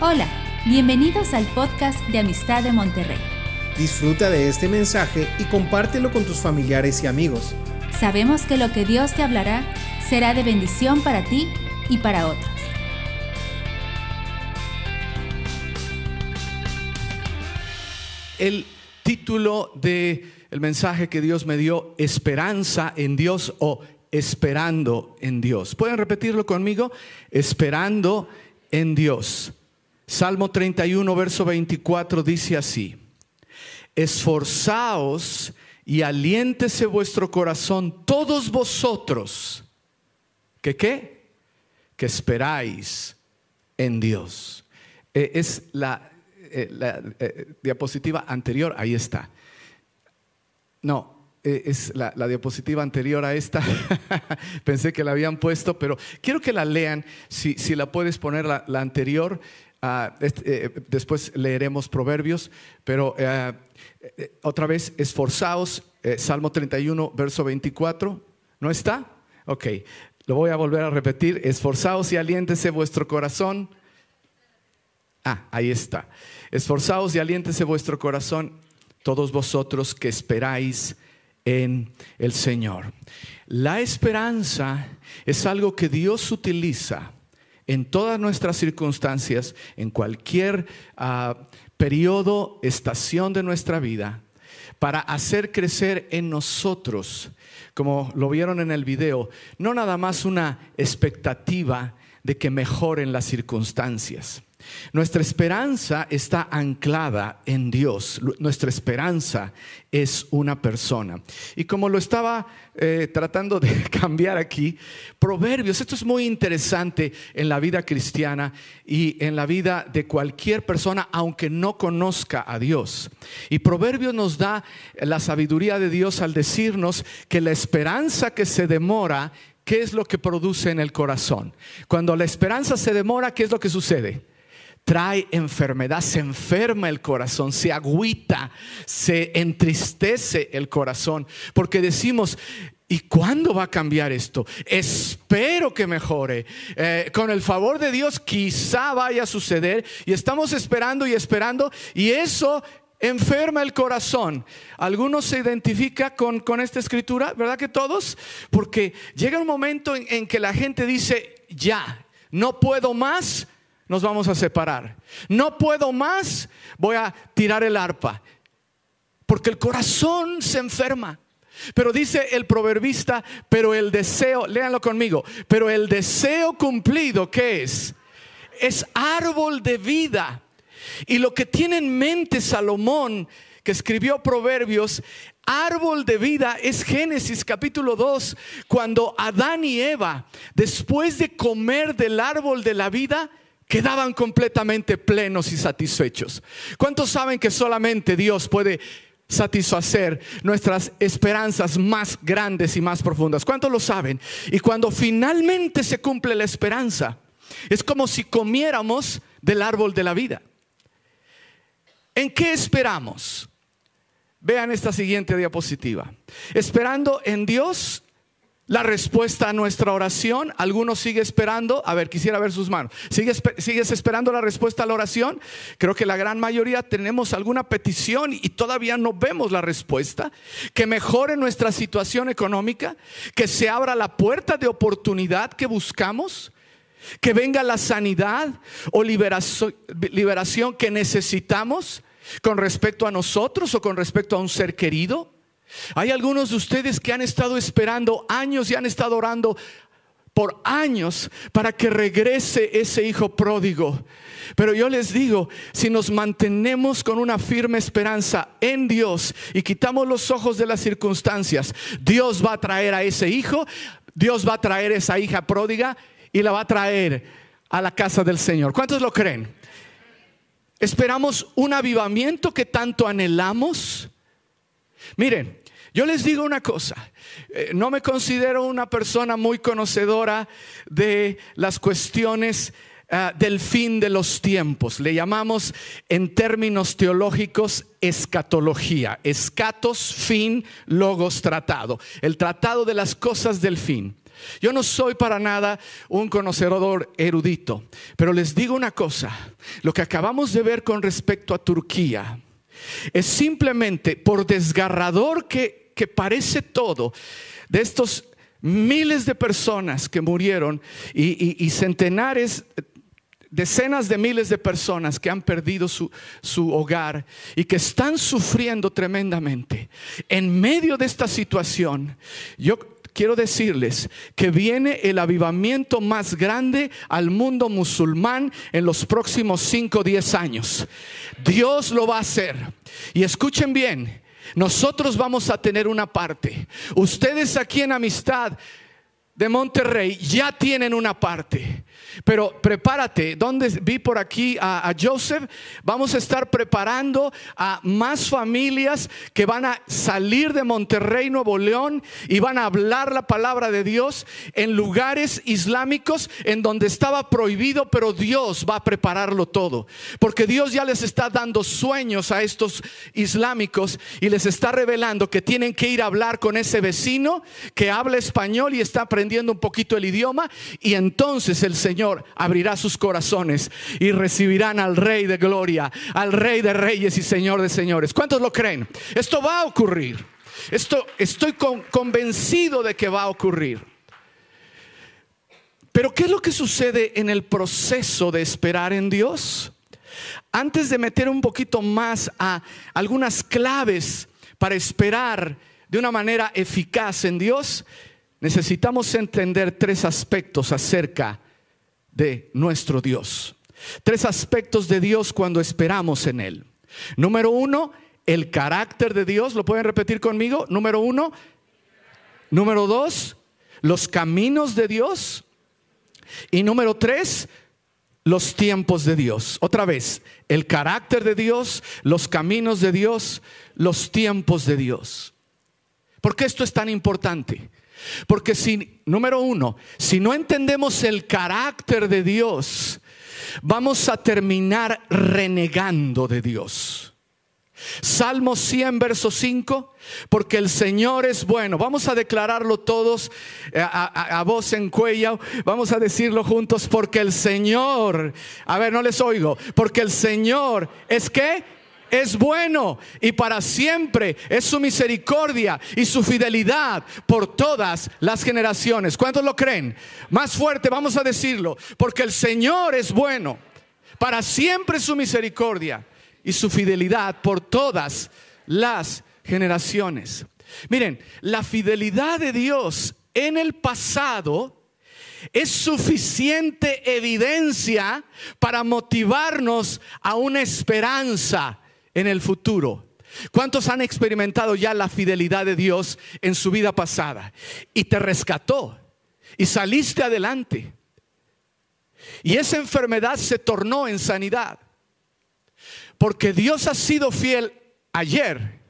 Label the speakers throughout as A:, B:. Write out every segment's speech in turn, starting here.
A: Hola, bienvenidos al podcast de Amistad de Monterrey.
B: Disfruta de este mensaje y compártelo con tus familiares y amigos.
A: Sabemos que lo que Dios te hablará será de bendición para ti y para otros.
C: El título de el mensaje que Dios me dio, Esperanza en Dios o Esperando en Dios. ¿Pueden repetirlo conmigo? Esperando en Dios. Salmo 31, verso 24 dice así, esforzaos y aliéntese vuestro corazón todos vosotros, que qué? Que esperáis en Dios. Eh, es la, la eh, diapositiva anterior, ahí está. No, es la, diapositiva anterior a esta. Pensé que la habían puesto, pero quiero que la lean. Si, si la puedes poner la anterior, Uh, este, eh, después leeremos Proverbios, pero uh, otra vez, esforzaos, eh, Salmo 31, verso 24. ¿No está? Ok, lo voy a volver a repetir. Esforzaos y aliéntese vuestro corazón. Ah, ahí está. Esforzaos y aliéntese vuestro corazón, todos vosotros que esperáis en el Señor. La esperanza es algo que Dios utiliza en todas nuestras circunstancias, en cualquier uh, periodo, estación de nuestra vida, para hacer crecer en nosotros, como lo vieron en el video, no nada más una expectativa de que mejoren las circunstancias. Nuestra esperanza está anclada en Dios. Nuestra esperanza es una persona. Y como lo estaba eh, tratando de cambiar aquí, Proverbios, esto es muy interesante en la vida cristiana y en la vida de cualquier persona, aunque no conozca a Dios. Y Proverbios nos da la sabiduría de Dios al decirnos que la esperanza que se demora, ¿qué es lo que produce en el corazón? Cuando la esperanza se demora, ¿qué es lo que sucede? trae enfermedad, se enferma el corazón, se agüita, se entristece el corazón, porque decimos, ¿Y cuándo va a cambiar esto? Espero que mejore. Eh, con el favor de Dios quizá vaya a suceder y estamos esperando y esperando y eso enferma el corazón. Algunos se identifica con, con esta escritura, ¿verdad que todos? Porque llega un momento en, en que la gente dice, ya, no puedo más, nos vamos a separar. No puedo más, voy a tirar el arpa. Porque el corazón se enferma. Pero dice el proverbista, pero el deseo, léanlo conmigo, pero el deseo cumplido, ¿qué es? Es árbol de vida. Y lo que tiene en mente Salomón, que escribió Proverbios, árbol de vida es Génesis capítulo 2, cuando Adán y Eva, después de comer del árbol de la vida, quedaban completamente plenos y satisfechos. ¿Cuántos saben que solamente Dios puede satisfacer nuestras esperanzas más grandes y más profundas? ¿Cuántos lo saben? Y cuando finalmente se cumple la esperanza, es como si comiéramos del árbol de la vida. ¿En qué esperamos? Vean esta siguiente diapositiva. Esperando en Dios la respuesta a nuestra oración. Algunos sigue esperando. A ver, quisiera ver sus manos. ¿Sigues, ¿Sigues, esperando la respuesta a la oración? Creo que la gran mayoría tenemos alguna petición y todavía no vemos la respuesta. Que mejore nuestra situación económica. Que se abra la puerta de oportunidad que buscamos. Que venga la sanidad o liberación que necesitamos con respecto a nosotros o con respecto a un ser querido. Hay algunos de ustedes que han estado esperando años y han estado orando por años para que regrese ese hijo pródigo. Pero yo les digo, si nos mantenemos con una firme esperanza en Dios y quitamos los ojos de las circunstancias, Dios va a traer a ese hijo, Dios va a traer a esa hija pródiga y la va a traer a la casa del Señor. ¿Cuántos lo creen? Esperamos un avivamiento que tanto anhelamos. Miren, yo les digo una cosa, eh, no me considero una persona muy conocedora de las cuestiones uh, del fin de los tiempos. Le llamamos en términos teológicos escatología. Escatos, fin, logos, tratado. El tratado de las cosas del fin. Yo no soy para nada un conocedor erudito, pero les digo una cosa, lo que acabamos de ver con respecto a Turquía es simplemente, por desgarrador que, que parece todo, de estos miles de personas que murieron y, centenares decenas de miles de personas que han perdido su, su, hogar y que están sufriendo tremendamente. En medio de esta situación, yo quiero decirles que viene el avivamiento más grande al mundo musulmán en los próximos 5 o 10 años. Dios lo va a hacer. Y escuchen bien, nosotros vamos a tener una parte. Ustedes aquí en amistad de Monterrey ya tienen una parte. Pero prepárate, donde vi por aquí a, a, Joseph, vamos a estar preparando a más familias que van a salir de Monterrey, Nuevo León, y van a hablar la palabra de Dios en lugares islámicos en donde estaba prohibido, pero Dios va a prepararlo todo. Porque Dios ya les está dando sueños a estos islámicos y les está revelando que tienen que ir a hablar con ese vecino que habla español y está aprendiendo un poquito el idioma, y entonces el Señor abrirá sus corazones y recibirán al Rey de Gloria, al Rey de Reyes y Señor de Señores. ¿Cuántos lo creen? Esto va a ocurrir. Esto estoy convencido de que va a ocurrir. Pero ¿qué es lo que sucede en el proceso de esperar en Dios? Antes de meter un poquito más a algunas claves para esperar de una manera eficaz en Dios, necesitamos entender tres aspectos acerca de nuestro Dios. Tres aspectos de Dios cuando esperamos en Él. Número uno, el carácter de Dios. ¿Lo pueden repetir conmigo? Número uno. Número dos, los caminos de Dios. Y número tres, los tiempos de Dios. Otra vez, el carácter de Dios, los caminos de Dios, los tiempos de Dios. ¿Por qué esto es tan importante? Porque si, número uno, si no entendemos el carácter de Dios, vamos a terminar renegando de Dios. Salmo 100, verso 5, porque el Señor es bueno. Vamos a declararlo todos eh, a, a, voz en cuello. Vamos a decirlo juntos, porque el Señor, a ver, no les oigo, porque el Señor es que es bueno y para siempre es su misericordia y su fidelidad por todas las generaciones. ¿Cuántos lo creen? Más fuerte vamos a decirlo, porque el Señor es bueno, para siempre su misericordia y su fidelidad por todas las generaciones. Miren, la fidelidad de Dios en el pasado es suficiente evidencia para motivarnos a una esperanza en el futuro. ¿Cuántos han experimentado ya la fidelidad de Dios en su vida pasada? Y te rescató y saliste adelante. Y esa enfermedad se tornó en sanidad. Porque Dios ha sido fiel ayer.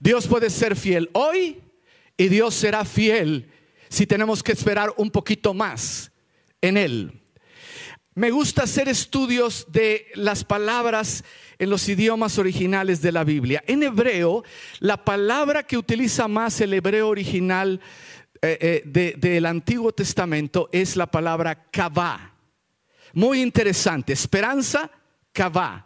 C: Dios puede ser fiel hoy y Dios será fiel si tenemos que esperar un poquito más en Él. Me gusta hacer estudios de las palabras en los idiomas originales de la Biblia. En hebreo, la palabra que utiliza más el hebreo original eh, eh, del Antiguo Testamento es la palabra kavá. Muy interesante, esperanza, kavá.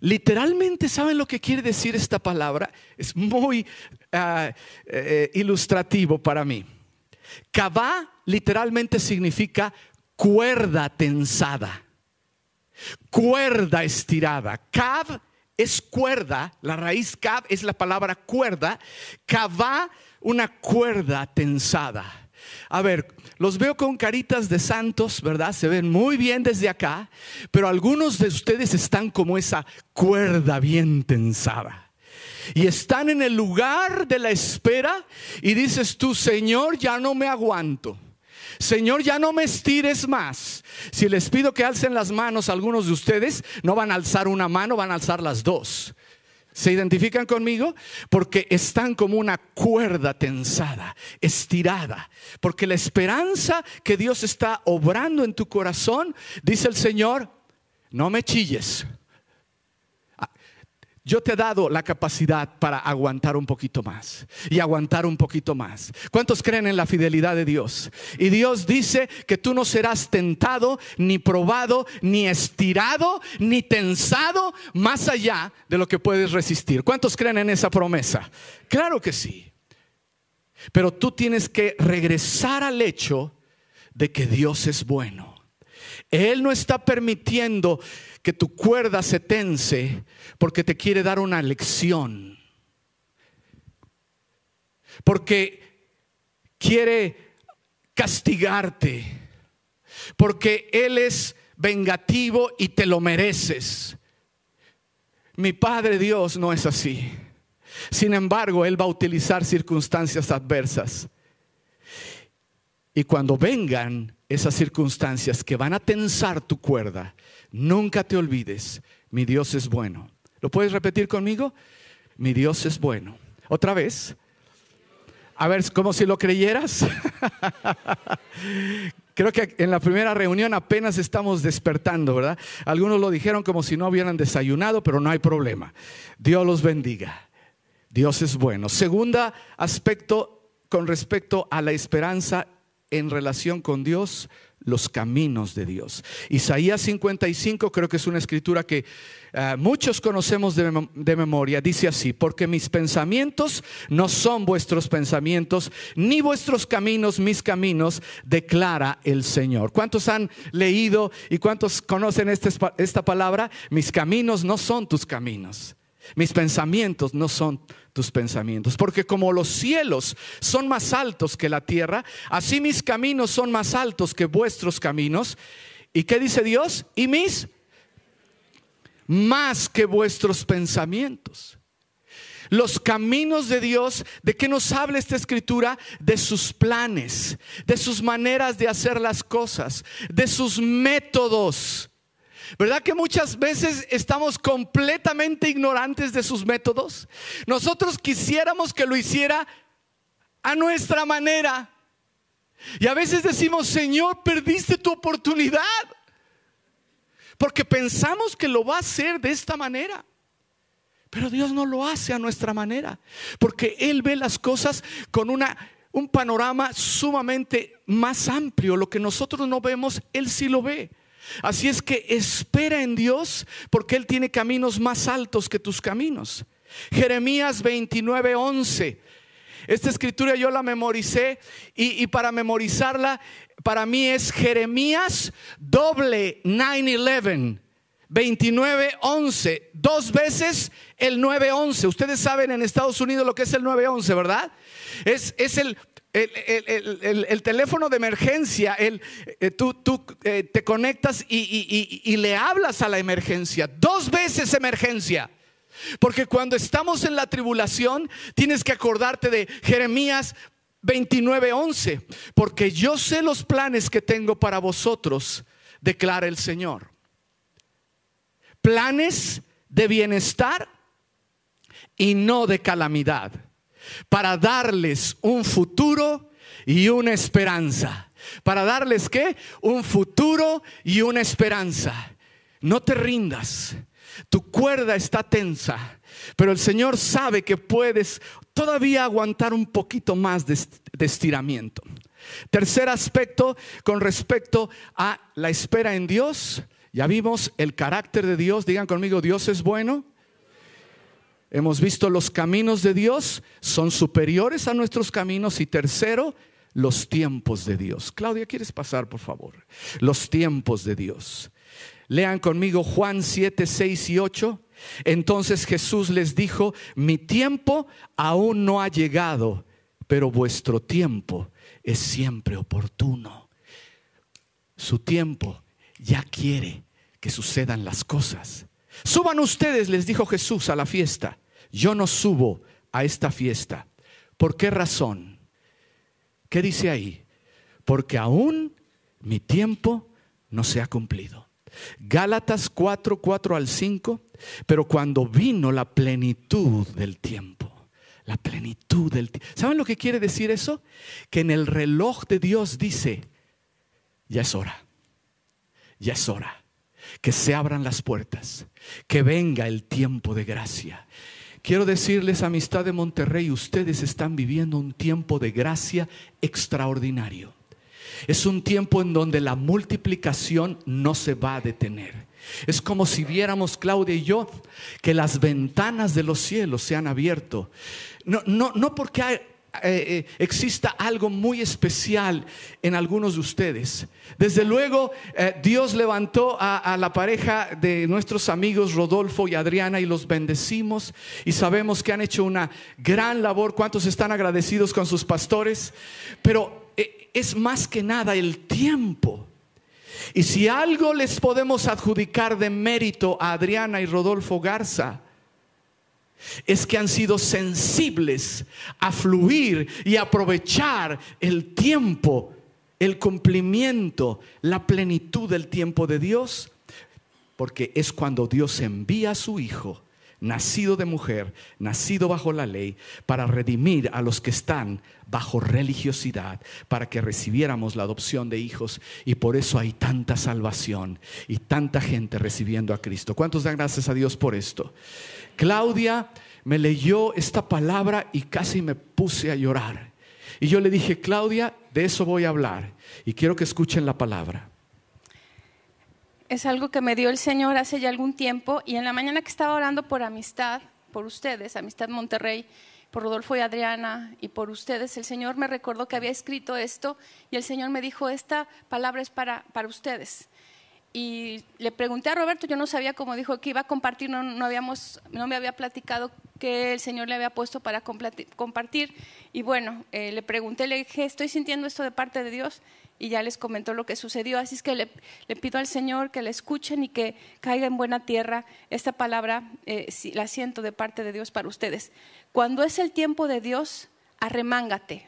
C: Literalmente, ¿saben lo que quiere decir esta palabra? Es muy uh, eh, ilustrativo para mí. Kavá literalmente significa cuerda tensada cuerda estirada. Cav es cuerda, la raíz cav es la palabra cuerda, cava una cuerda tensada. A ver, los veo con caritas de santos, ¿verdad? Se ven muy bien desde acá, pero algunos de ustedes están como esa cuerda bien tensada. Y están en el lugar de la espera y dices tú, Señor, ya no me aguanto. Señor, ya no me estires más. Si les pido que alcen las manos, algunos de ustedes no van a alzar una mano, van a alzar las dos. ¿Se identifican conmigo? Porque están como una cuerda tensada, estirada. Porque la esperanza que Dios está obrando en tu corazón, dice el Señor, no me chilles. Yo te he dado la capacidad para aguantar un poquito más y aguantar un poquito más. ¿Cuántos creen en la fidelidad de Dios? Y Dios dice que tú no serás tentado, ni probado, ni estirado, ni tensado más allá de lo que puedes resistir. ¿Cuántos creen en esa promesa? Claro que sí. Pero tú tienes que regresar al hecho de que Dios es bueno. Él no está permitiendo que tu cuerda se tense porque te quiere dar una lección. Porque quiere castigarte. Porque Él es vengativo y te lo mereces. Mi Padre Dios no es así. Sin embargo, Él va a utilizar circunstancias adversas. Y cuando vengan esas circunstancias que van a tensar tu cuerda, nunca te olvides, mi Dios es bueno. ¿Lo puedes repetir conmigo? Mi Dios es bueno. Otra vez. A ver, como si lo creyeras. Creo que en la primera reunión apenas estamos despertando, ¿verdad? Algunos lo dijeron como si no hubieran desayunado, pero no hay problema. Dios los bendiga. Dios es bueno. Segunda aspecto con respecto a la esperanza en relación con Dios, los caminos de Dios. Isaías 55 creo que es una escritura que eh, muchos conocemos de, memoria. Dice así, porque mis pensamientos no son vuestros pensamientos, ni vuestros caminos mis caminos, declara el Señor. ¿Cuántos han leído y cuántos conocen este, esta palabra? Mis caminos no son tus caminos. Mis pensamientos no son tus pensamientos, porque como los cielos son más altos que la tierra, así mis caminos son más altos que vuestros caminos. ¿Y qué dice Dios? Y mis más que vuestros pensamientos. Los caminos de Dios, ¿de qué nos habla esta escritura? De sus planes, de sus maneras de hacer las cosas, de sus métodos. ¿Verdad que muchas veces estamos completamente ignorantes de sus métodos? Nosotros quisiéramos que lo hiciera a nuestra manera. Y a veces decimos, Señor, perdiste tu oportunidad. Porque pensamos que lo va a hacer de esta manera. Pero Dios no lo hace a nuestra manera. Porque Él ve las cosas con una, un panorama sumamente más amplio. Lo que nosotros no vemos, Él sí lo ve. Así es que espera en Dios porque Él tiene caminos más altos que tus caminos. Jeremías 29, 11. Esta escritura yo la memoricé y, para memorizarla para mí es Jeremías doble 9-11. 29, 11, dos veces el 911. Ustedes saben en Estados Unidos lo que es el 911, ¿verdad? Es el el, teléfono de emergencia, el, eh, tú, tú eh, te conectas y, y le hablas a la emergencia. Dos veces emergencia. Porque cuando estamos en la tribulación, tienes que acordarte de Jeremías 29:11. Porque yo sé los planes que tengo para vosotros, declara el Señor. Planes de bienestar y no de calamidad para darles un futuro y una esperanza. Para darles qué? Un futuro y una esperanza. No te rindas. Tu cuerda está tensa, pero el Señor sabe que puedes todavía aguantar un poquito más de, estiramiento. Tercer aspecto con respecto a la espera en Dios. Ya vimos el carácter de Dios. Digan conmigo, Dios es bueno. Hemos visto los caminos de Dios son superiores a nuestros caminos. Y tercero, los tiempos de Dios. Claudia, ¿quieres pasar, por favor? Los tiempos de Dios. Lean conmigo Juan 7, 6 y 8. Entonces Jesús les dijo, mi tiempo aún no ha llegado, pero vuestro tiempo es siempre oportuno. Su tiempo ya quiere que sucedan las cosas. Suban ustedes, les dijo Jesús, a la fiesta. Yo no subo a esta fiesta. ¿Por qué razón? ¿Qué dice ahí? Porque aún mi tiempo no se ha cumplido. Gálatas 4, 4 al 5, pero cuando vino la plenitud del tiempo, la plenitud del tiempo. ¿Saben lo que quiere decir eso? Que en el reloj de Dios dice, ya es hora, ya es hora. Que se abran las puertas, que venga el tiempo de gracia. Quiero decirles, amistad de Monterrey, ustedes están viviendo un tiempo de gracia extraordinario. Es un tiempo en donde la multiplicación no se va a detener. Es como si viéramos, Claudia y yo, que las ventanas de los cielos se han abierto. No, no, no porque eh, eh, exista algo muy especial en algunos de ustedes. Desde luego, eh, Dios levantó a, la pareja de nuestros amigos Rodolfo y Adriana y los bendecimos y sabemos que han hecho una gran labor. ¿Cuántos están agradecidos con sus pastores? Pero es más que nada el tiempo. Y si algo les podemos adjudicar de mérito a Adriana y Rodolfo Garza, es que han sido sensibles a fluir y aprovechar el tiempo, el cumplimiento, la plenitud del tiempo de Dios, porque es cuando Dios envía a su Hijo, nacido de mujer, nacido bajo la ley, para redimir a los que están bajo religiosidad, para que recibiéramos la adopción de hijos. Y por eso hay tanta salvación y tanta gente recibiendo a Cristo. ¿Cuántos dan gracias a Dios por esto? Claudia me leyó esta palabra y casi me puse a llorar. Y yo le dije, Claudia, de eso voy a hablar y quiero que escuchen la palabra.
D: Es algo que me dio el Señor hace ya algún tiempo y en la mañana que estaba orando por amistad, por ustedes, Amistad Monterrey, por Rodolfo y Adriana y por ustedes, el Señor me recordó que había escrito esto y el Señor me dijo, esta palabra es para, para ustedes y le pregunté a Roberto, yo no sabía cómo dijo que iba a compartir, no, habíamos, no me había platicado que el Señor le había puesto para compartir. Y bueno, eh, le pregunté, le dije, estoy sintiendo esto de parte de Dios y ya les comentó lo que sucedió. Así es que le, pido al Señor que le escuchen y que caiga en buena tierra esta palabra, eh, la siento de parte de Dios para ustedes. Cuando es el tiempo de Dios, arremángate,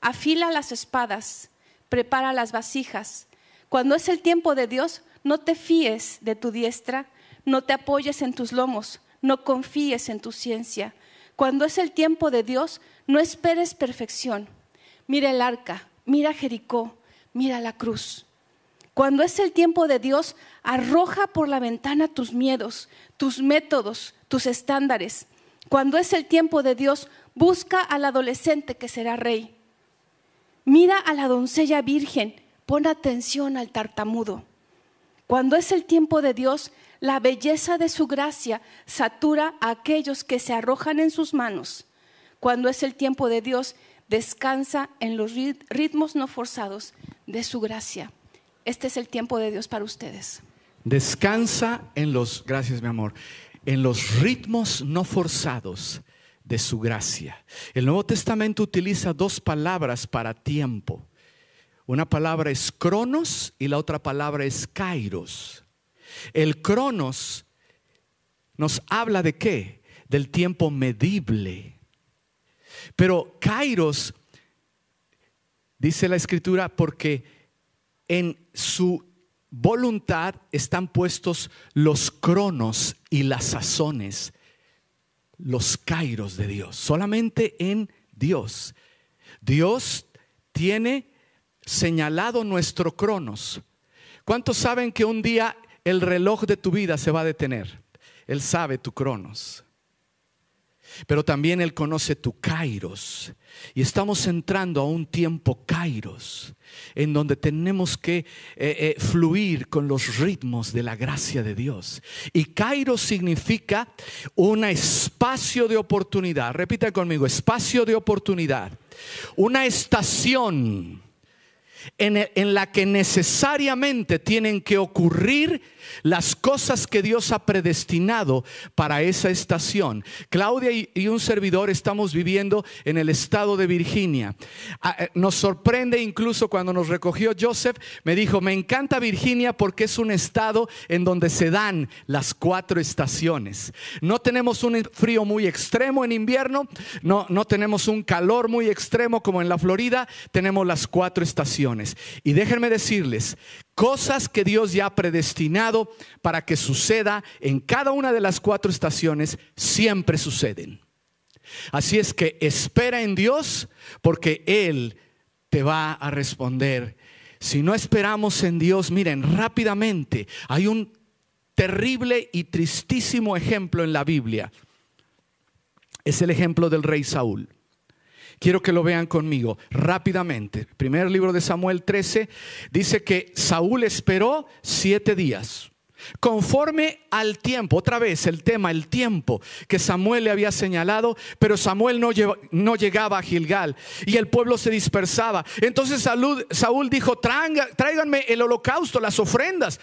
D: afila las espadas, prepara las vasijas cuando es el tiempo de Dios, no te fíes de tu diestra, no te apoyes en tus lomos, no confíes en tu ciencia. Cuando es el tiempo de Dios, no esperes perfección. Mira el arca, mira Jericó, mira la cruz. Cuando es el tiempo de Dios, arroja por la ventana tus miedos, tus métodos, tus estándares. Cuando es el tiempo de Dios, busca al adolescente que será rey. Mira a la doncella virgen, Pon atención al tartamudo. Cuando es el tiempo de Dios, la belleza de su gracia satura a aquellos que se arrojan en sus manos. Cuando es el tiempo de Dios, descansa en los ritmos no forzados de su gracia. Este es el tiempo de Dios para ustedes.
C: Descansa en los, gracias mi amor, en los ritmos no forzados de su gracia. El Nuevo Testamento utiliza dos palabras para tiempo. Una palabra es cronos y la otra palabra es kairos. El cronos nos habla de qué? Del tiempo medible. Pero kairos, dice la escritura, porque en su voluntad están puestos los cronos y las sazones, los kairos de Dios, solamente en Dios. Dios tiene señalado nuestro cronos. ¿Cuántos saben que un día el reloj de tu vida se va a detener? Él sabe tu cronos. Pero también Él conoce tu kairos. Y estamos entrando a un tiempo kairos, en donde tenemos que eh, eh, fluir con los ritmos de la gracia de Dios. Y kairos significa un espacio de oportunidad. Repita conmigo, espacio de oportunidad. Una estación en, la que necesariamente tienen que ocurrir las cosas que Dios ha predestinado para esa estación. Claudia y, un servidor estamos viviendo en el estado de Virginia. Ah, eh, nos sorprende incluso cuando nos recogió Joseph, me dijo, me encanta Virginia porque es un estado en donde se dan las cuatro estaciones. No tenemos un frío muy extremo en invierno, no, no tenemos un calor muy extremo como en la Florida, tenemos las cuatro estaciones. Y déjenme decirles Cosas que Dios ya ha predestinado para que suceda en cada una de las cuatro estaciones, siempre suceden. Así es que espera en Dios porque Él te va a responder Si no esperamos en Dios, miren, rápidamente, hay un terrible y tristísimo ejemplo en la Biblia. Es el ejemplo del rey Saúl. Quiero que lo vean conmigo rápidamente. Primer libro de Samuel 13 dice que Saúl esperó siete días. Conforme al tiempo, otra vez el tema, el tiempo que Samuel le había señalado, pero Samuel no, llegaba a Gilgal y el pueblo se dispersaba. Entonces Saúl dijo, tráiganme el holocausto, las ofrendas.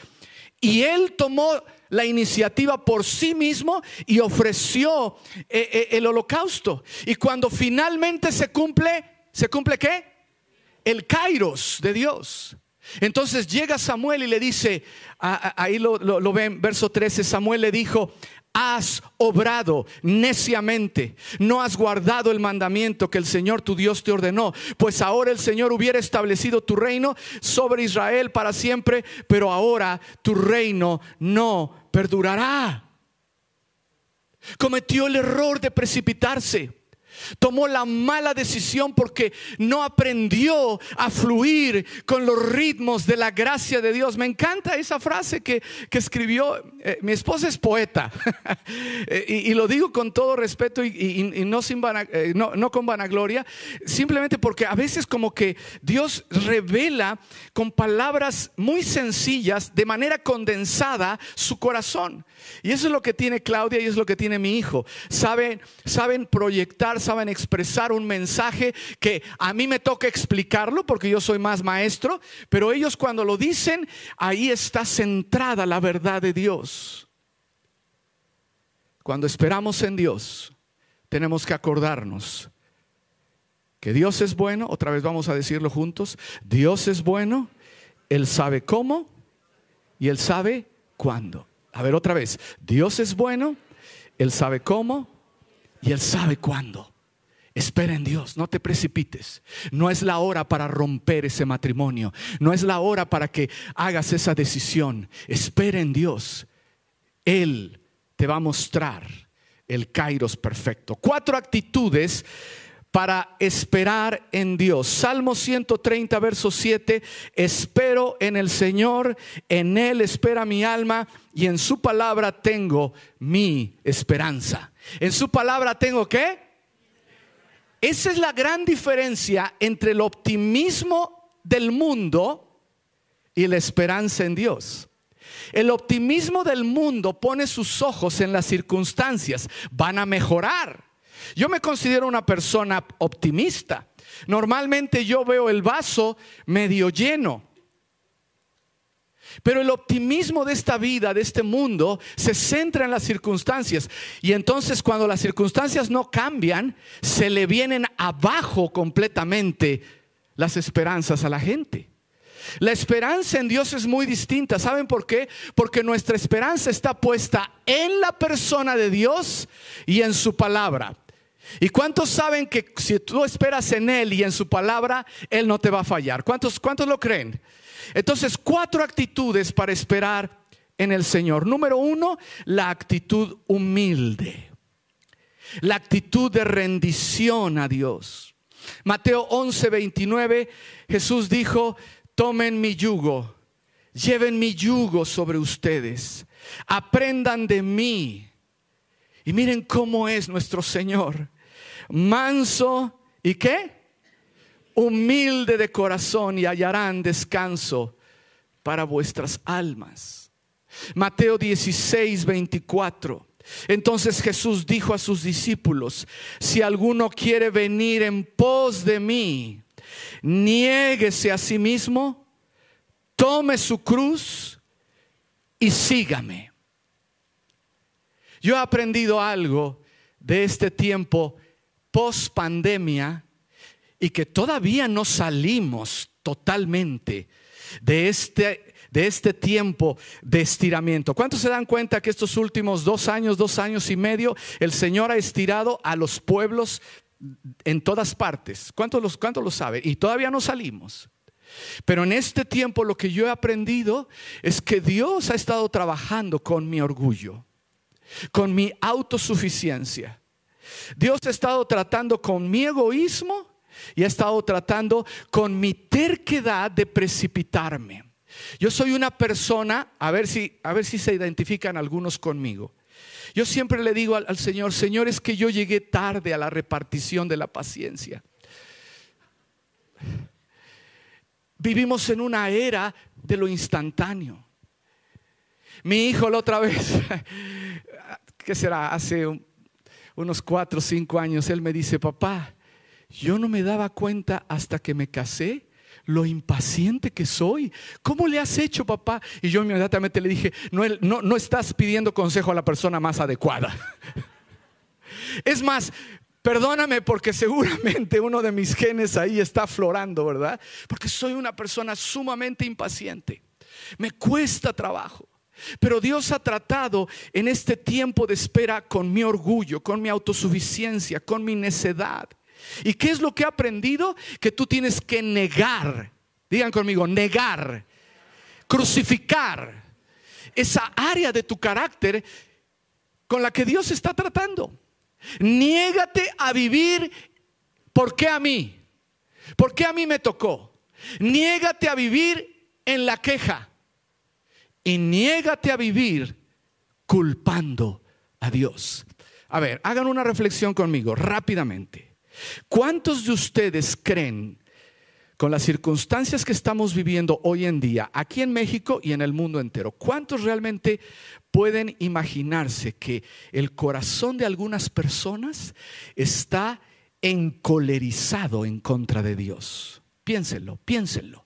C: Y él tomó la iniciativa por sí mismo y ofreció eh, eh, el holocausto. Y cuando finalmente se cumple, ¿se cumple qué? El kairos de Dios. Entonces llega Samuel y le dice, ahí lo, lo ven, verso 13, Samuel le dijo, has obrado neciamente, no has guardado el mandamiento que el Señor tu Dios te ordenó, pues ahora el Señor hubiera establecido tu reino sobre Israel para siempre, pero ahora tu reino no perdurará. Cometió el error de precipitarse. Tomó la mala decisión porque no aprendió a fluir con los ritmos de la gracia de Dios. Me encanta esa frase que, escribió. Eh, mi esposa es poeta eh, y, lo digo con todo respeto y, no, sin eh, no, no con vanagloria, simplemente porque a veces como que Dios revela con palabras muy sencillas, de manera condensada, su corazón. Y eso es lo que tiene Claudia y es lo que tiene mi hijo. Saben, saben proyectar, saben expresar un mensaje que a mí me toca explicarlo porque yo soy más maestro, pero ellos cuando lo dicen, ahí está centrada la verdad de Dios. Cuando esperamos en Dios, tenemos que acordarnos que Dios es bueno, otra vez vamos a decirlo juntos, Dios es bueno, Él sabe cómo y Él sabe cuándo. A ver otra vez, Dios es bueno, Él sabe cómo y Él sabe cuándo. Espera en Dios, no te precipites. No es la hora para romper ese matrimonio. No es la hora para que hagas esa decisión. Espera en Dios. Él te va a mostrar el kairos perfecto. Cuatro actitudes para esperar en Dios. Salmo 130, verso 7, espero en el Señor, en Él espera mi alma y en su palabra tengo mi esperanza. En su palabra tengo qué? Esa es la gran diferencia entre el optimismo del mundo y la esperanza en Dios. El optimismo del mundo pone sus ojos en las circunstancias, van a mejorar yo me considero una persona optimista. Normalmente yo veo el vaso medio lleno. Pero el optimismo de esta vida, de este mundo, se centra en las circunstancias. Y entonces cuando las circunstancias no cambian, se le vienen abajo completamente las esperanzas a la gente. La esperanza en Dios es muy distinta. ¿Saben por qué? Porque nuestra esperanza está puesta en la persona de Dios y en su palabra. ¿Y cuántos saben que si tú esperas en Él y en su palabra, Él no te va a fallar? ¿Cuántos, cuántos lo creen? Entonces, cuatro actitudes para esperar en el Señor. Número uno, la actitud humilde. La actitud de rendición a Dios. Mateo 11, 29, Jesús dijo, tomen mi yugo, lleven mi yugo sobre ustedes, aprendan de mí. Y miren cómo es nuestro Señor manso y qué? Humilde de corazón y hallarán descanso para vuestras almas. Mateo 16, 24. Entonces Jesús dijo a sus discípulos, si alguno quiere venir en pos de mí, niéguese a sí mismo, tome su cruz y sígame. Yo he aprendido algo de este tiempo post pandemia y que todavía no salimos totalmente de este, de este tiempo de estiramiento. ¿Cuántos se dan cuenta que estos últimos dos años, dos años y medio, el Señor ha estirado a los pueblos en todas partes? ¿Cuántos, cuántos lo saben? Y todavía no salimos. Pero en este tiempo lo que yo he aprendido es que Dios ha estado trabajando con mi orgullo, con mi autosuficiencia Dios ha estado tratando con mi egoísmo y ha estado tratando con mi terquedad de precipitarme. Yo soy una persona, a ver si, a ver si se identifican algunos conmigo. Yo siempre le digo al, al Señor, Señor, es que yo llegué tarde a la repartición de la paciencia. Vivimos en una era de lo instantáneo. Mi hijo la otra vez, ¿qué será? Hace unos cuatro o cinco años, él me dice, papá, yo no me daba cuenta hasta que me casé lo impaciente que soy. ¿Cómo le has hecho, papá? Y yo inmediatamente le dije, no, no, no estás pidiendo consejo a la persona más adecuada. Es más, Perdóname porque seguramente uno de mis genes ahí está aflorando, ¿verdad? Porque soy una persona sumamente impaciente. Me cuesta trabajo. Pero Dios ha tratado en este tiempo de espera con mi orgullo, con mi autosuficiencia, con mi necedad. ¿Y qué es lo que he aprendido? Que tú tienes que negar, digan conmigo, negar, crucificar esa área de tu carácter con la que Dios está tratando. Niégate a vivir, ¿por qué a mí? ¿Por qué a mí me tocó? Niégate a vivir en la queja y niégate a vivir culpando a Dios. A ver, hagan una reflexión conmigo rápidamente. ¿Cuántos de ustedes creen con las circunstancias que estamos viviendo hoy en día, aquí en México y en el mundo entero, ¿cuántos realmente pueden imaginarse que el corazón de algunas personas está encolerizado en contra de Dios? Piénsenlo, piénsenlo.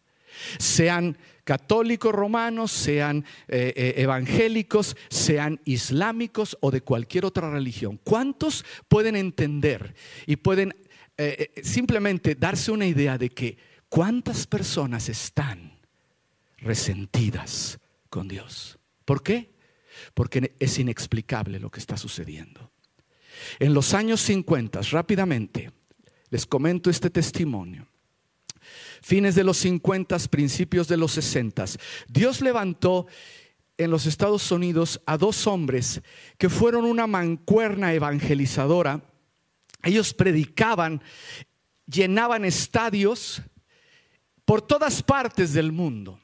C: Sean católicos romanos, sean eh, eh, evangélicos, sean islámicos o de cualquier otra religión. ¿Cuántos pueden entender y pueden eh, simplemente darse una idea de que ¿Cuántas personas están resentidas con Dios? ¿Por qué? Porque es inexplicable lo que está sucediendo. En los años 50, rápidamente, les comento este testimonio. Fines de los 50, principios de los 60, Dios levantó en los Estados Unidos a dos hombres que fueron una mancuerna evangelizadora. Ellos predicaban, llenaban estadios, por todas partes del mundo.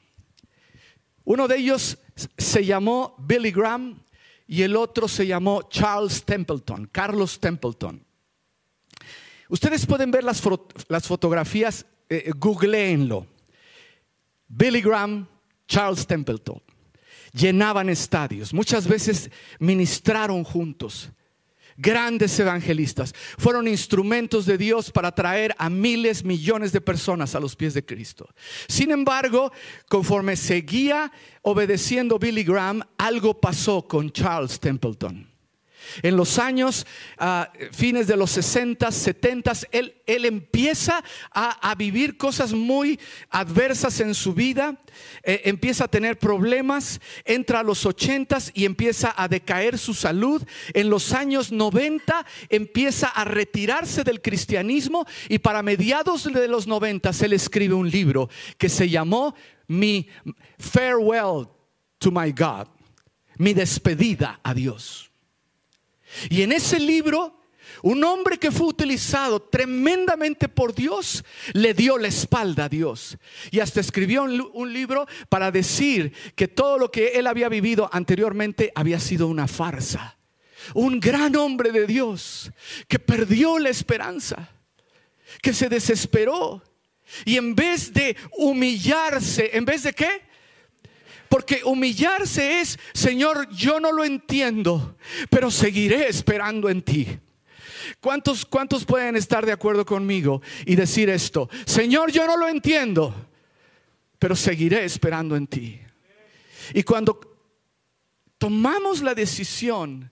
C: Uno de ellos se llamó Billy Graham y el otro se llamó Charles Templeton, Carlos Templeton. Ustedes pueden ver las, fotografías, eh, googleenlo. Billy Graham, Charles Templeton. Llenaban estadios, muchas veces ministraron juntos grandes evangelistas, fueron instrumentos de Dios para traer a miles, millones de personas a los pies de Cristo. Sin embargo, conforme seguía obedeciendo Billy Graham, algo pasó con Charles Templeton. En los años ah, fines de los 60, 70, él, él empieza a, vivir cosas muy adversas en su vida, eh, empieza a tener problemas, entra a los 80 y empieza a decaer su salud. En los años 90 empieza a retirarse del cristianismo y para mediados de los 90 él escribe un libro que se llamó Mi Farewell to My God, mi despedida a Dios. Y en ese libro, un hombre que fue utilizado tremendamente por Dios, le dio la espalda a Dios. Y hasta escribió un, libro para decir que todo lo que él había vivido anteriormente había sido una farsa. Un gran hombre de Dios que perdió la esperanza, que se desesperó. Y en vez de humillarse, en vez de qué? Porque humillarse es, Señor, yo no lo entiendo, pero seguiré esperando en ti. ¿Cuántos, ¿Cuántos pueden estar de acuerdo conmigo y decir esto? Señor, yo no lo entiendo, pero seguiré esperando en ti. Y cuando tomamos la decisión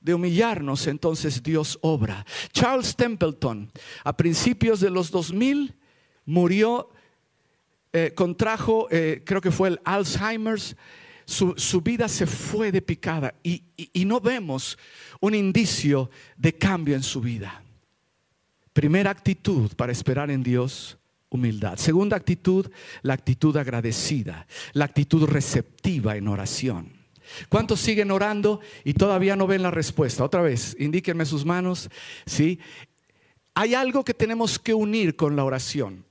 C: de humillarnos, entonces Dios obra. Charles Templeton, a principios de los 2000, murió eh, contrajo, eh, creo que fue el Alzheimer's, su, vida se fue de picada y, no vemos un indicio de cambio en su vida. Primera actitud para esperar en Dios, humildad. Segunda actitud, la actitud agradecida, la actitud receptiva en oración. ¿Cuántos siguen orando y todavía no ven la respuesta? Otra vez, indíquenme sus manos. ¿sí? hay algo que tenemos que unir con la oración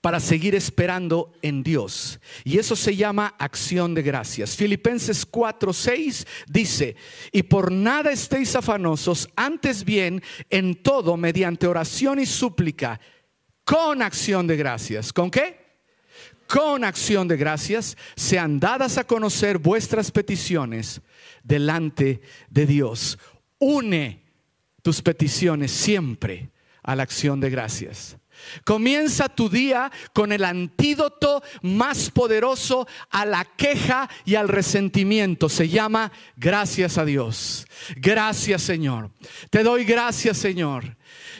C: para seguir esperando en Dios. Y eso se llama acción de gracias. Filipenses 4, 6 dice, y por nada estéis afanosos, antes bien en todo, mediante oración y súplica, con acción de gracias. ¿Con qué? Con acción de gracias sean dadas a conocer vuestras peticiones delante de Dios. Une tus peticiones siempre a la acción de gracias. Comienza tu día con el antídoto más poderoso a la queja y al resentimiento. Se llama gracias a Dios. Gracias Señor. Te doy gracias Señor.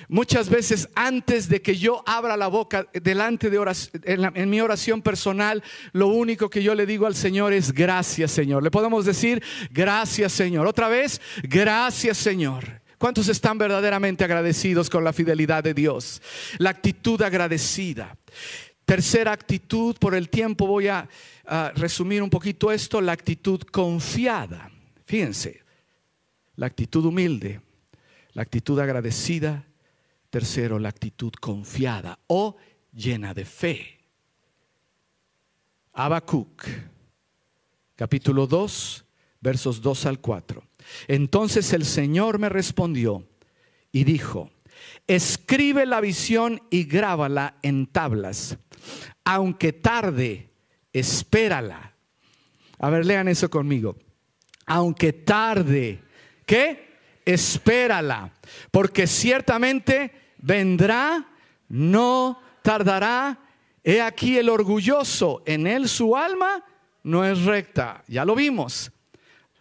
C: Muchas veces antes de que yo abra la boca delante de oración, en, mi oración personal, lo único que yo le digo al Señor es gracias Señor. Le podemos decir gracias Señor. Otra vez, gracias Señor. ¿Cuántos están verdaderamente agradecidos con la fidelidad de Dios? La actitud agradecida. Tercera actitud, por el tiempo voy a, resumir un poquito esto, la actitud confiada. Fíjense, la actitud humilde, la actitud agradecida. Tercero, la actitud confiada o llena de fe. Habacuc, capítulo 2, versos 2 al 4. Entonces el Señor me respondió y dijo, escribe la visión y grábala en tablas. Aunque tarde, espérala. A ver, lean eso conmigo. Aunque tarde, ¿qué? Espérala. Porque ciertamente vendrá, no tardará. He aquí el orgulloso, en él su alma no es recta. Ya lo vimos.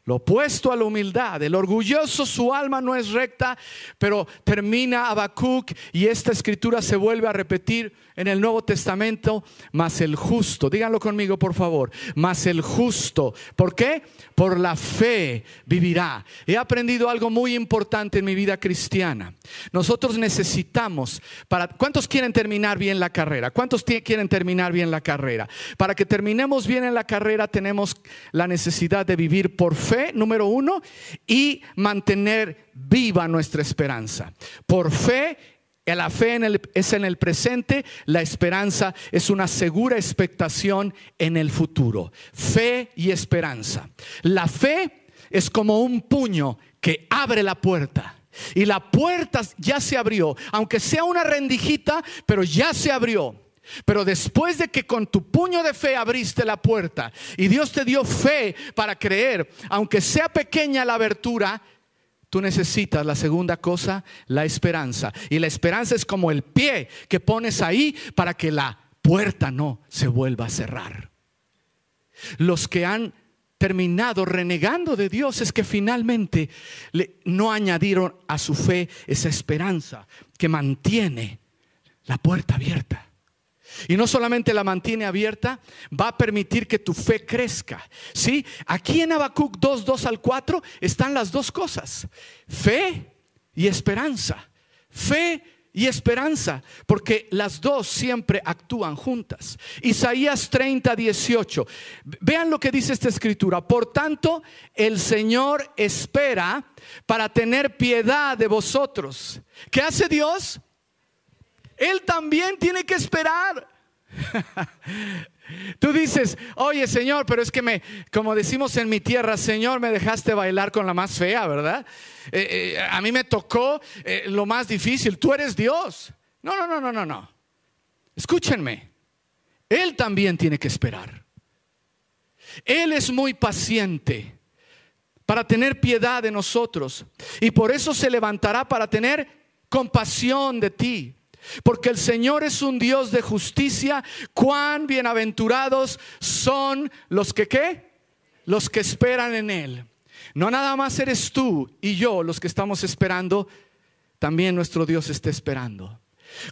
C: Lo opuesto a la humildad. El orgulloso, su alma no es recta, pero termina Habacuc y esta escritura se vuelve a repetir en el Nuevo Testamento, más el justo. Díganlo conmigo, por favor. Más el justo. ¿Por qué? Por la fe vivirá. He aprendido algo muy importante en mi vida cristiana. Nosotros necesitamos para ¿cuántos quieren terminar bien la carrera? ¿Cuántos quieren terminar bien la carrera? Para que terminemos bien en la carrera tenemos la necesidad de vivir por fe, número uno, y mantener viva nuestra esperanza. Por fe la fe es en el presente, la esperanza es una segura expectación en el futuro. Fe y esperanza. La fe es como un puño que abre la puerta. Y la puerta ya se abrió, aunque sea una rendijita, pero ya se abrió. Pero después de que con tu puño de fe abriste la puerta y Dios te dio fe para creer, aunque sea pequeña la abertura, Tú necesitas la segunda cosa, la esperanza. Y la esperanza es como el pie que pones ahí para que la puerta no se vuelva a cerrar. Los que han terminado renegando de Dios es que finalmente no añadieron a su fe esa esperanza que mantiene la puerta abierta. Y no solamente la mantiene abierta, va a permitir que tu fe crezca. ¿Sí? Aquí en Habacuc 2, 2 al 4 están las dos cosas. Fe y esperanza. Fe y esperanza, porque las dos siempre actúan juntas. Isaías 30, 18. Vean lo que dice esta escritura. Por tanto, el Señor espera para tener piedad de vosotros. ¿Qué hace Dios? Él también tiene que esperar. Tú dices, oye Señor, pero es que me, como decimos en mi tierra, Señor, me dejaste bailar con la más fea, ¿verdad? Eh, eh, a mí me tocó eh, lo más difícil, tú eres Dios. No, no, no, no, no, no. Escúchenme, Él también tiene que esperar. Él es muy paciente para tener piedad de nosotros y por eso se levantará para tener compasión de ti. Porque el Señor es un Dios de justicia. Cuán bienaventurados son los que qué? Los que esperan en Él. No nada más eres tú y yo los que estamos esperando, también nuestro Dios está esperando.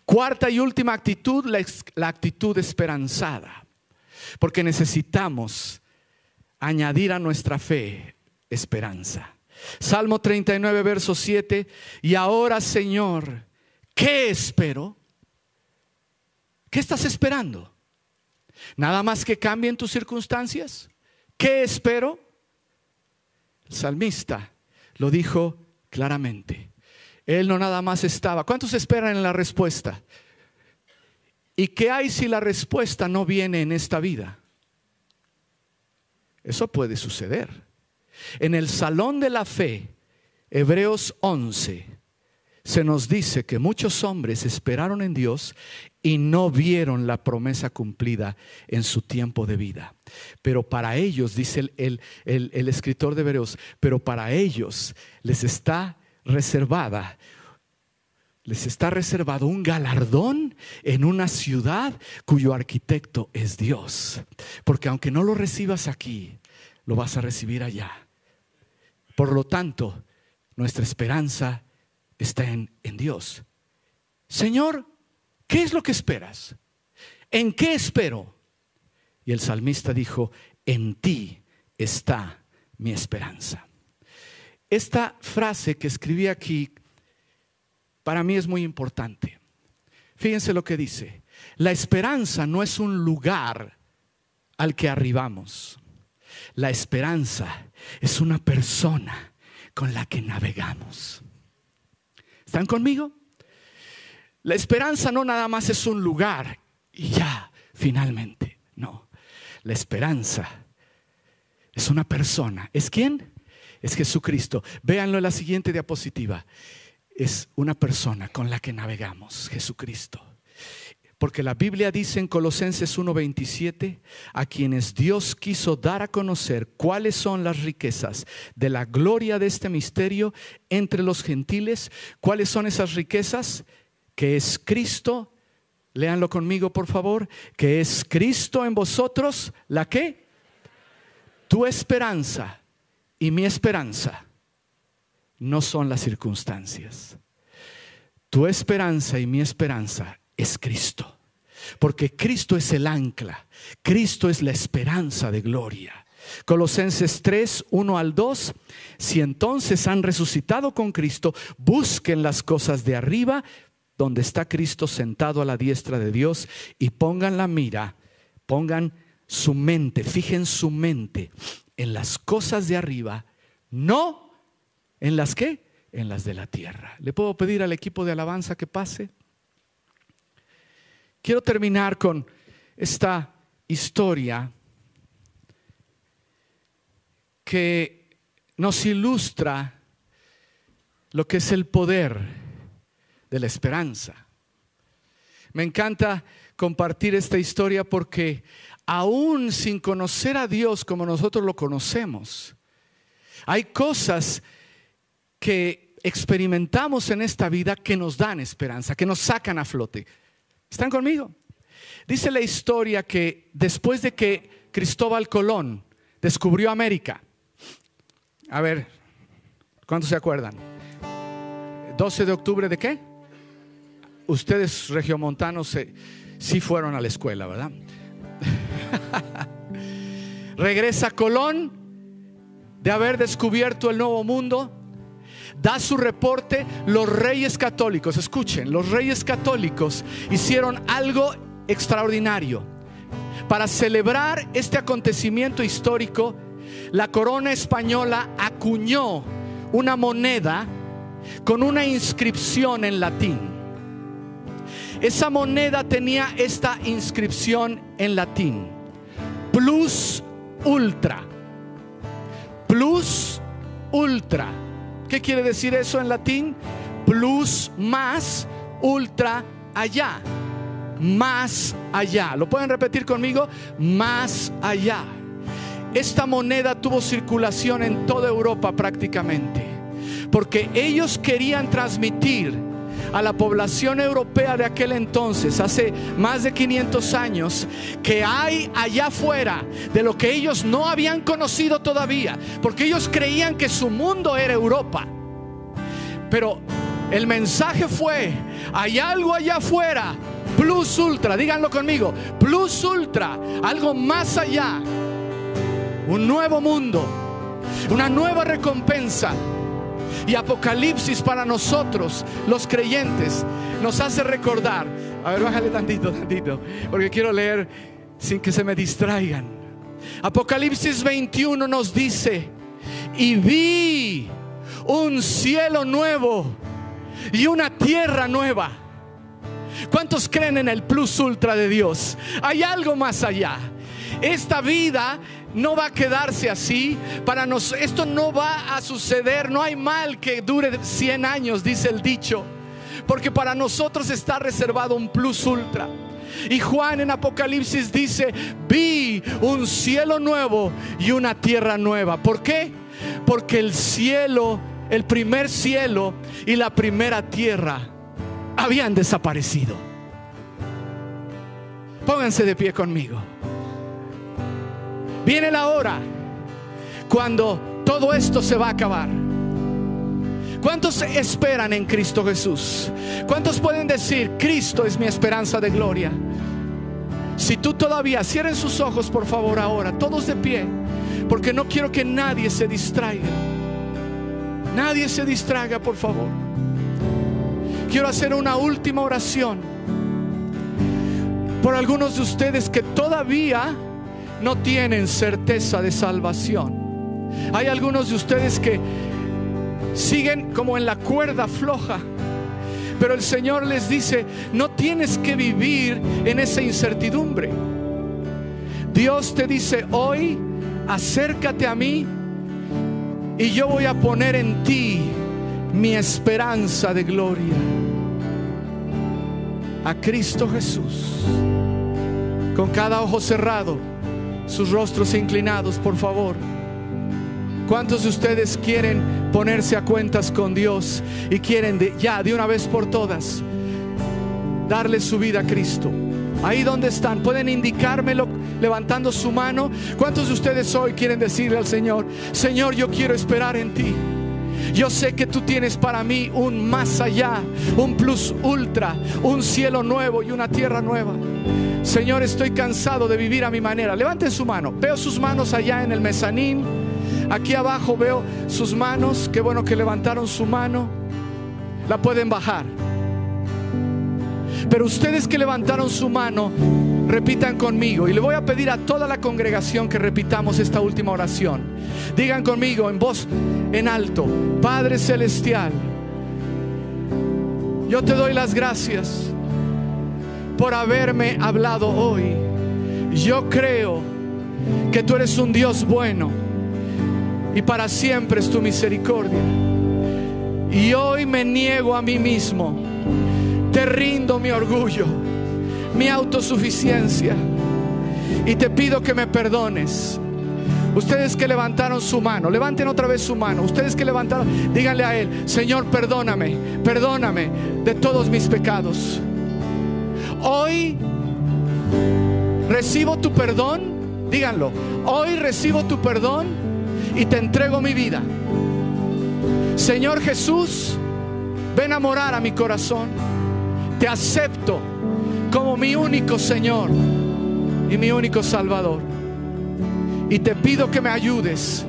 C: Cuarta y última actitud, la, la actitud esperanzada. Porque necesitamos añadir a nuestra fe esperanza. Salmo 39, verso 7. Y ahora, Señor, ¿Qué espero? ¿Qué estás esperando? ¿Nada más que cambien tus circunstancias? ¿Qué espero? El salmista lo dijo claramente. Él no nada más estaba. ¿Cuántos esperan en la respuesta? ¿Y qué hay si la respuesta no viene en esta vida? Eso puede suceder. En el salón de la fe, Hebreos 11, se nos dice que muchos hombres esperaron en Dios y no vieron la promesa cumplida en su tiempo de vida. Pero para ellos, dice el, el, escritor de Hebreos, pero para ellos les está reservada les está reservado un galardón en una ciudad cuyo arquitecto es Dios. Porque aunque no lo recibas aquí, lo vas a recibir allá. Por lo tanto, nuestra esperanza está en, en Dios. Señor, ¿qué es lo que esperas? ¿En qué espero? Y el salmista dijo, en ti está mi esperanza. Esta frase que escribí aquí para mí es muy importante. Fíjense lo que dice. La esperanza no es un lugar al que arribamos. La esperanza es una persona con la que navegamos. ¿Están conmigo? La esperanza no nada más es un lugar y ya, finalmente. No. La esperanza es una persona. ¿Es quién? Es Jesucristo. Véanlo en la siguiente diapositiva es una persona con la que navegamos, Jesucristo. Porque la Biblia dice en Colosenses 1:27, a quienes Dios quiso dar a conocer cuáles son las riquezas de la gloria de este misterio entre los gentiles, cuáles son esas riquezas, que es Cristo, léanlo conmigo por favor, que es Cristo en vosotros, la que, tu esperanza y mi esperanza no son las circunstancias. Tu esperanza y mi esperanza es Cristo. Porque Cristo es el ancla. Cristo es la esperanza de gloria. Colosenses 3, 1 al 2. Si entonces han resucitado con Cristo, busquen las cosas de arriba, donde está Cristo sentado a la diestra de Dios, y pongan la mira, pongan su mente, fijen su mente en las cosas de arriba, no ¿En las qué? En las de la tierra. ¿Le puedo pedir al equipo de alabanza que pase? Quiero terminar con esta historia que nos ilustra lo que es el poder de la esperanza. Me encanta compartir esta historia porque aún sin conocer a Dios como nosotros lo conocemos, hay cosas que experimentamos en esta vida que nos dan esperanza, que nos sacan a flote. ¿Están conmigo? Dice la historia que después de que Cristóbal Colón descubrió América, a ver, ¿cuántos se acuerdan? 12 de octubre de qué? Ustedes regiomontanos sí fueron a la escuela, ¿verdad? Regresa Colón de haber descubierto el nuevo mundo da su reporte, los reyes católicos, escuchen, los reyes católicos hicieron algo extraordinario. Para celebrar este acontecimiento histórico, la corona española acuñó una moneda con una inscripción en latín. Esa moneda tenía esta inscripción en latín. Plus ultra. Plus ultra. ¿Qué quiere decir eso en latín? Plus, más, ultra, allá. Más allá. ¿Lo pueden repetir conmigo? Más allá. Esta moneda tuvo circulación en toda Europa prácticamente. Porque ellos querían transmitir a la población europea de aquel entonces, hace más de 500 años, que hay allá afuera de lo que ellos no habían conocido todavía, porque ellos creían que su mundo era Europa. Pero el mensaje fue, hay algo allá afuera, plus ultra, díganlo conmigo, plus ultra, algo más allá, un nuevo mundo, una nueva recompensa y Apocalipsis para nosotros, los creyentes, nos hace recordar. A ver, bájale tantito, tantito, porque quiero leer sin que se me distraigan. Apocalipsis 21 nos dice, y vi un cielo nuevo y una tierra nueva. ¿Cuántos creen en el plus ultra de Dios? Hay algo más allá. Esta vida no va a quedarse así. Para nos, esto no va a suceder. No hay mal que dure 100 años, dice el dicho. Porque para nosotros está reservado un plus ultra. Y Juan en Apocalipsis dice, vi un cielo nuevo y una tierra nueva. ¿Por qué? Porque el cielo, el primer cielo y la primera tierra habían desaparecido. Pónganse de pie conmigo. Viene la hora cuando todo esto se va a acabar. ¿Cuántos esperan en Cristo Jesús? ¿Cuántos pueden decir, Cristo es mi esperanza de gloria? Si tú todavía, cierren sus ojos por favor ahora, todos de pie, porque no quiero que nadie se distraiga. Nadie se distraiga, por favor. Quiero hacer una última oración por algunos de ustedes que todavía no tienen certeza de salvación. Hay algunos de ustedes que siguen como en la cuerda floja. Pero el Señor les dice, no tienes que vivir en esa incertidumbre. Dios te dice, hoy acércate a mí y yo voy a poner en ti mi esperanza de gloria. A Cristo Jesús. Con cada ojo cerrado, sus rostros inclinados, por favor. ¿Cuántos de ustedes quieren ponerse a cuentas con Dios y quieren ya de una vez por todas darle su vida a Cristo? Ahí donde están, pueden indicármelo levantando su mano. ¿Cuántos de ustedes hoy quieren decirle al Señor, Señor, yo quiero esperar en ti? Yo sé que tú tienes para mí un más allá, un plus ultra, un cielo nuevo y una tierra nueva. Señor, estoy cansado de vivir a mi manera. Levanten su mano. Veo sus manos allá en el mezanín. Aquí abajo veo sus manos. Qué bueno que levantaron su mano. La pueden bajar. Pero ustedes que levantaron su mano, repitan conmigo. Y le voy a pedir a toda la congregación que repitamos esta última oración. Digan conmigo en voz en alto, Padre Celestial, yo te doy las gracias por haberme hablado hoy. Yo creo que tú eres un Dios bueno y para siempre es tu misericordia. Y hoy me niego a mí mismo, te rindo mi orgullo, mi autosuficiencia y te pido que me perdones. Ustedes que levantaron su mano, levanten otra vez su mano. Ustedes que levantaron, díganle a Él, Señor, perdóname, perdóname de todos mis pecados. Hoy recibo tu perdón, díganlo, hoy recibo tu perdón y te entrego mi vida. Señor Jesús, ven a morar a mi corazón. Te acepto como mi único Señor y mi único Salvador. Y te pido que me ayudes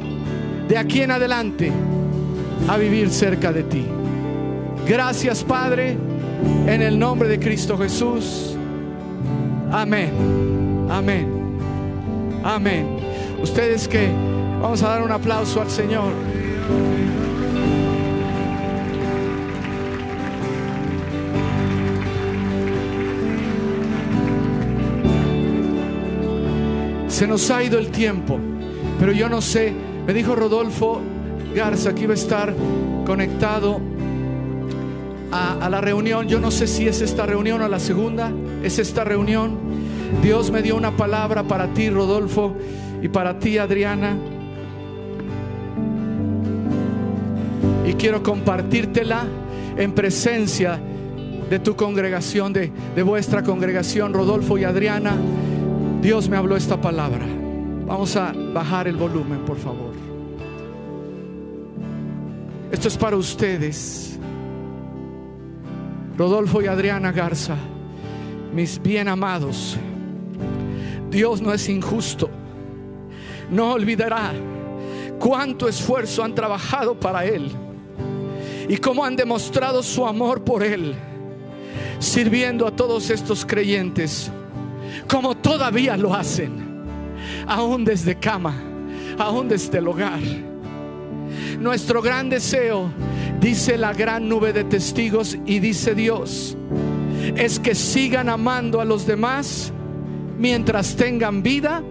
C: de aquí en adelante a vivir cerca de ti. Gracias Padre, en el nombre de Cristo Jesús. Amén. Amén. Amén. Ustedes que Vamos a dar un aplauso al Señor. Se nos ha ido el tiempo, pero yo no sé, me dijo Rodolfo Garza que iba a estar conectado a, la reunión. Yo no sé si es esta reunión o la segunda, es esta reunión. Dios me dio una palabra para ti, Rodolfo, y para ti, Adriana. y quiero compartírtela en presencia de tu congregación, de, vuestra congregación, Rodolfo y Adriana. Dios me habló esta palabra. Vamos a bajar el volumen, por favor. Esto es para ustedes. Rodolfo y Adriana Garza, mis bien amados. Dios no es injusto. No olvidará cuánto esfuerzo han trabajado para Él y cómo han demostrado su amor por Él, sirviendo a todos estos creyentes, como todavía lo hacen, aún desde cama, aún desde el hogar. Nuestro gran deseo dice la gran nube de testigos y dice Dios, es que sigan amando a los demás mientras tengan vida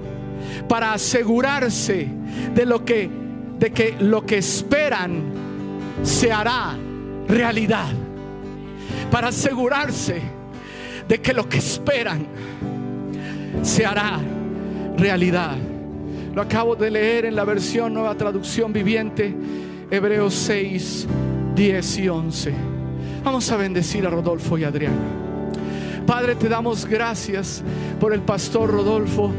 C: para asegurarse de lo que de que lo que esperan se hará realidad. Para asegurarse de que lo que esperan se hará realidad. Lo acabo de leer en la versión Nueva Traducción Viviente, Hebreos 6, 10 y 11. Vamos a bendecir a Rodolfo y Adriana. Padre, te damos gracias por el pastor Rodolfo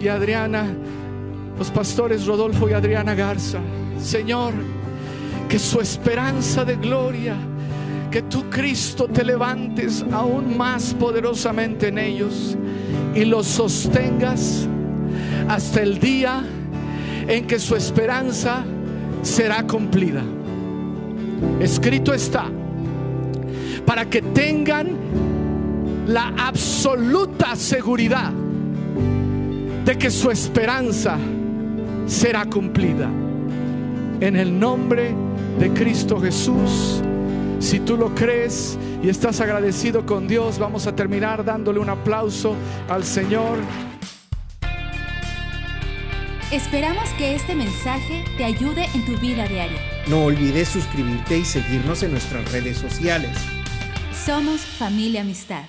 C: y Adriana, los pastores Rodolfo y Adriana Garza. Señor, que su esperanza de gloria, que tú Cristo te levantes aún más poderosamente en ellos y los sostengas hasta el día en que su esperanza será cumplida. Escrito está, para que tengan la absoluta seguridad de que su esperanza será cumplida. En el nombre de Cristo Jesús, si tú lo crees y estás agradecido con Dios, vamos a terminar dándole un aplauso al Señor.
A: Esperamos que este mensaje te ayude en tu vida diaria.
B: No olvides suscribirte y seguirnos en nuestras redes sociales.
A: Somos familia amistad.